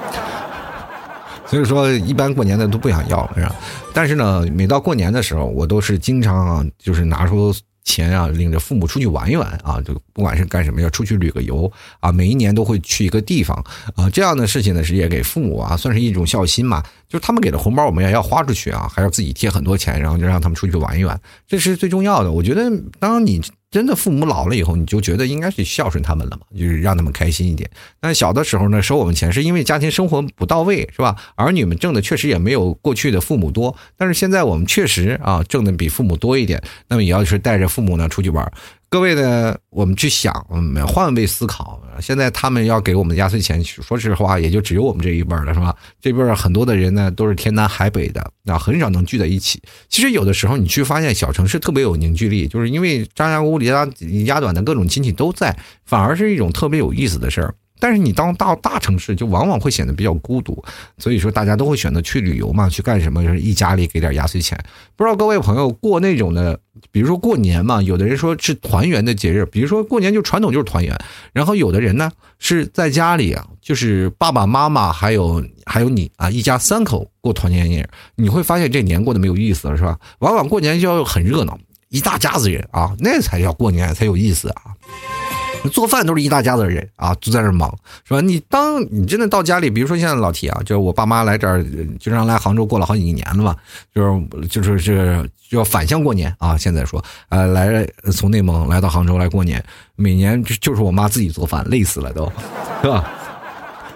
所以说一般过年的都不想要了是吧？但是呢，每到过年的时候，我都是经常啊，就是拿出。钱啊，领着父母出去玩一玩啊，就不管是干什么，要出去旅个游啊，每一年都会去一个地方啊，这样的事情呢，是也给父母啊，算是一种孝心嘛。就是他们给的红包，我们也要花出去啊，还要自己贴很多钱，然后就让他们出去玩一玩，这是最重要的。我觉得，当你真的父母老了以后，你就觉得应该是孝顺他们了嘛，就是让他们开心一点。但小的时候呢，收我们钱是因为家庭生活不到位，是吧？儿女们挣的确实也没有过去的父母多，但是现在我们确实啊挣的比父母多一点，那么也要是带着父母呢出去玩。各位呢，我们去想，换位思考。现在他们要给我们压岁钱，说实话，也就只有我们这一辈了，是吧？这辈很多的人呢，都是天南海北的，啊，很少能聚在一起。其实有的时候你去发现，小城市特别有凝聚力，就是因为张家屋里家李家短的各种亲戚都在，反而是一种特别有意思的事儿。但是你当到大城市，就往往会显得比较孤独，所以说大家都会选择去旅游嘛，去干什么？就是一家里给点压岁钱。不知道各位朋友过那种的，比如说过年嘛，有的人说是团圆的节日，比如说过年就传统就是团圆。然后有的人呢是在家里啊，就是爸爸妈妈还有还有你啊，一家三口过团年夜，你会发现这年过得没有意思了，是吧？往往过年就要很热闹，一大家子人啊，那才叫过年才有意思啊。做饭都是一大家子人啊，都在那忙，是吧？你当你真的到家里，比如说现在老铁啊，就是我爸妈来这儿，经常来杭州过了好几年了嘛，就是就是这就要返乡过年啊。现在说，呃，来从内蒙来到杭州来过年，每年就就是我妈自己做饭，累死了都，是吧？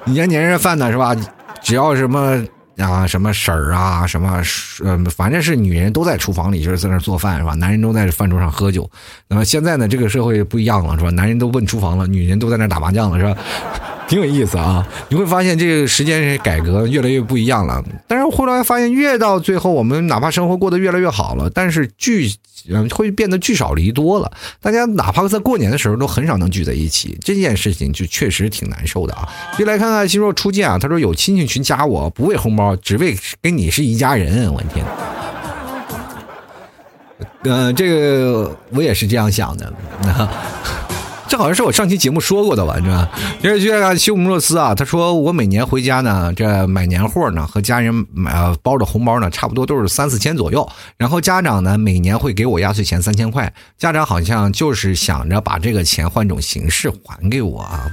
年年夜饭呢，是吧？只要什么。啊，什么婶儿啊，什么，呃，反正是女人都在厨房里，就是在那做饭，是吧？男人都在饭桌上喝酒。那么现在呢，这个社会不一样了，是吧？男人都奔厨房了，女人都在那打麻将了，是吧？挺有意思啊！你会发现这个时间改革越来越不一样了。但是后来发现，越到最后，我们哪怕生活过得越来越好了，但是聚，嗯，会变得聚少离多了。大家哪怕在过年的时候，都很少能聚在一起。这件事情就确实挺难受的啊！就来看看，新若初见啊，他说有亲戚群加我，不为红包，只为跟你是一家人。我的天！嗯，这个我也是这样想的。这好像是我上期节目说过的吧，是吧？接着去看西姆洛斯啊，他说我每年回家呢，这买年货呢，和家人买包的红包呢，差不多都是三四千左右。然后家长呢，每年会给我压岁钱三千块。家长好像就是想着把这个钱换种形式还给我啊。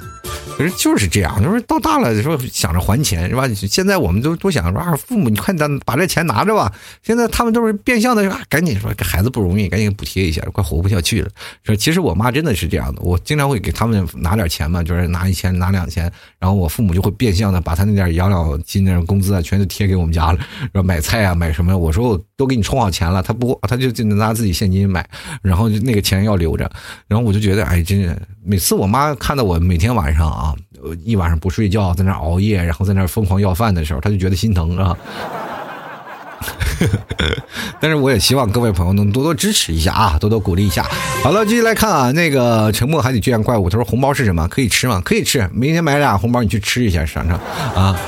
可是就是这样，就是到大了说想着还钱是吧？现在我们都都想说啊，父母你快咱把这钱拿着吧。现在他们都是变相的，赶紧说给孩子不容易，赶紧补贴一下，快活不下去了。说其实我妈真的是这样的，我经常会给他们拿点钱嘛，就是拿一千拿两千，然后我父母就会变相的把他那点养老金的工资啊，全都贴给我们家了，说买菜啊买什么，我说我都给你充好钱了，他不他就就拿自己现金买，然后就那个钱要留着，然后我就觉得哎，真的每次我妈看到我每天晚上啊。一晚上不睡觉，在那熬夜，然后在那疯狂要饭的时候，他就觉得心疼啊。但是我也希望各位朋友能多多支持一下啊，多多鼓励一下。好了，继续来看啊，那个沉默还得卷怪物，他说红包是什么？可以吃吗？可以吃，明天买俩红包你去吃一下尝尝啊。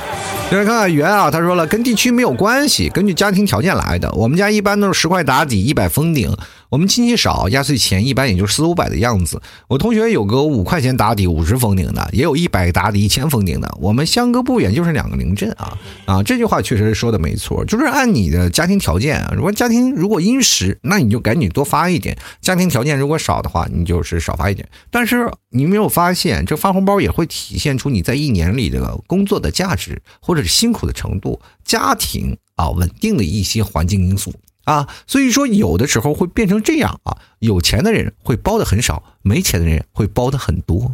再来看看圆啊，他说了，跟地区没有关系，根据家庭条件来的。我们家一般都是十块打底，一百封顶。我们亲戚少，压岁钱一般也就四五百的样子。我同学有个五块钱打底五十封顶的，也有一百打底一千封顶的。我们相隔不远，就是两个邻镇啊啊！这句话确实说的没错，就是按你的家庭条件啊。如果家庭如果殷实，那你就赶紧多发一点；家庭条件如果少的话，你就是少发一点。但是你没有发现，这发红包也会体现出你在一年里的工作的价值，或者是辛苦的程度、家庭啊稳定的一些环境因素。啊，所以说有的时候会变成这样啊，有钱的人会包的很少，没钱的人会包的很多。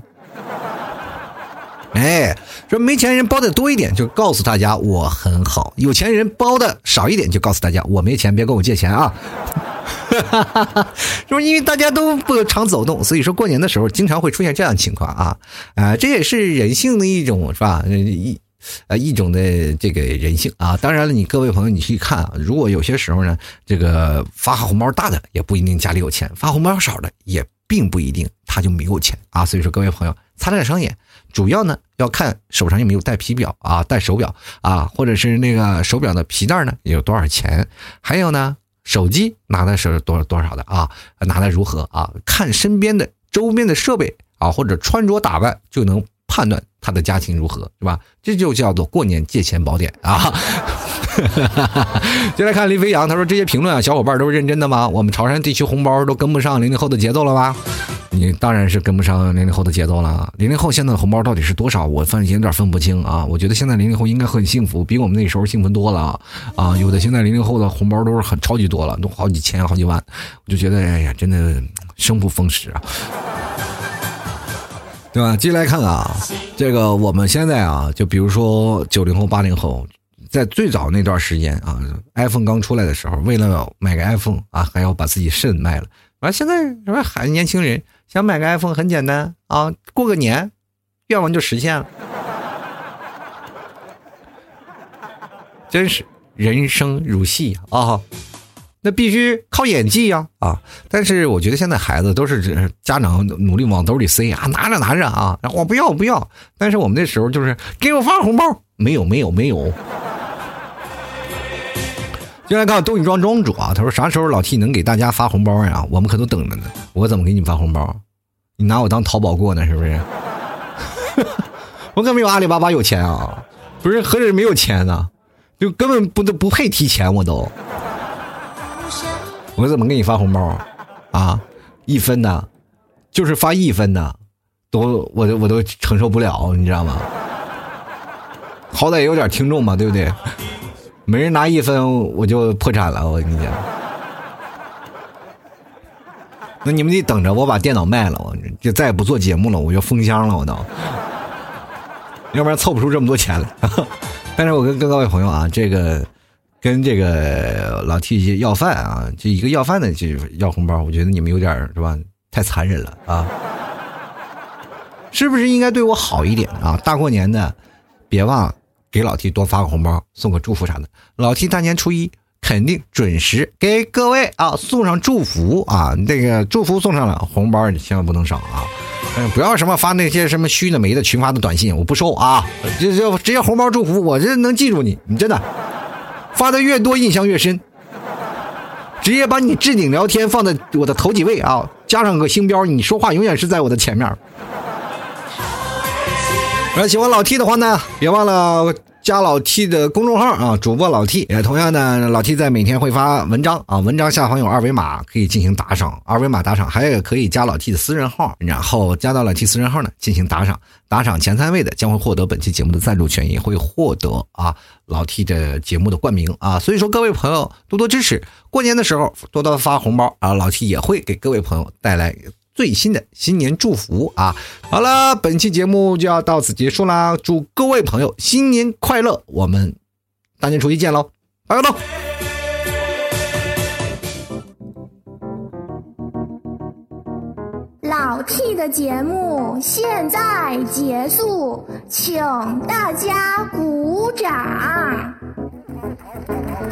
哎，说没钱人包的多一点，就告诉大家我很好；有钱人包的少一点，就告诉大家我没钱，别跟我借钱啊。哈哈哈是不是因为大家都不常走动，所以说过年的时候经常会出现这样情况啊？啊，这也是人性的一种，是吧？一。呃，一种的这个人性啊，当然了，你各位朋友，你去看啊，如果有些时候呢，这个发红包大的也不一定家里有钱，发红包少的也并不一定他就没有钱啊。所以说，各位朋友擦亮双眼，主要呢要看手上有没有戴皮表啊，戴手表啊，或者是那个手表的皮带呢有多少钱，还有呢手机拿的是多少多少的啊，拿的如何啊？看身边的周边的设备啊，或者穿着打扮就能。判断他的家庭如何是吧？这就叫做过年借钱宝典啊！接来看林飞扬，他说这些评论啊，小伙伴都是认真的吗？我们潮汕地区红包都跟不上零零后的节奏了吧？你当然是跟不上零零后的节奏了。零零后现在的红包到底是多少？我反正有点分不清啊。我觉得现在零零后应该很幸福，比我们那时候幸福多了啊！啊，有的现在零零后的红包都是很超级多了，都好几千、好几万。我就觉得，哎呀，真的生不逢时啊，对吧？接下来看看啊，这个我们现在啊，就比如说九零后、八零后，在最早那段时间啊，iPhone 刚出来的时候，为了买个 iPhone 啊，还要把自己肾卖了。完现在什么还年轻人想买个 iPhone 很简单啊，过个年，愿望就实现了。真是人生如戏啊！那必须靠演技呀啊！但是我觉得现在孩子都是家长努力往兜里塞啊，拿着拿着啊，我不要我不要。但是我们那时候就是给我发红包，没有没有没有。进来看东宇庄庄主啊，他说啥时候老 T 能给大家发红包呀？我们可都等着呢。我怎么给你发红包？你拿我当淘宝过呢是不是？我可没有阿里巴巴有钱啊！不是何止没有钱呢？就根本不都不配提钱，我都，我怎么给你发红包啊？一分呢，就是发一分呢，都我都我都承受不了，你知道吗？好歹有点听众嘛，对不对？没人拿一分，我就破产了，我跟你讲。那你们得等着我把电脑卖了，我就再也不做节目了，我就封箱了，我都，要不然凑不出这么多钱来。但是我跟跟各位朋友啊，这个跟这个老 T 要饭啊，就一个要饭的就要红包，我觉得你们有点是吧？太残忍了啊！是不是应该对我好一点啊？大过年的，别忘给老 T 多发个红包，送个祝福啥的。老 T 大年初一肯定准时给各位啊送上祝福啊，这个祝福送上了，红包你千万不能少啊！嗯，不要什么发那些什么虚的、没的群发的短信，我不收啊！这这直接红包祝福，我这能记住你，你真的发的越多，印象越深。直接把你置顶聊天放在我的头几位啊，加上个星标，你说话永远是在我的前面。而喜欢老 T 的话呢，别忘了。加老 T 的公众号啊，主播老 T 也。同样呢，老 T 在每天会发文章啊，文章下方有二维码可以进行打赏，二维码打赏，还有可以加老 T 的私人号，然后加到老 T 私人号呢进行打赏，打赏前三位的将会获得本期节目的赞助权，也会获得啊老 T 的节目的冠名啊。所以说各位朋友多多支持，过年的时候多多发红包啊，老 T 也会给各位朋友带来。最新的新年祝福啊！好了，本期节目就要到此结束啦，祝各位朋友新年快乐！我们大年初一见喽，拜拜喽！老 T 的节目现在结束，请大家鼓掌。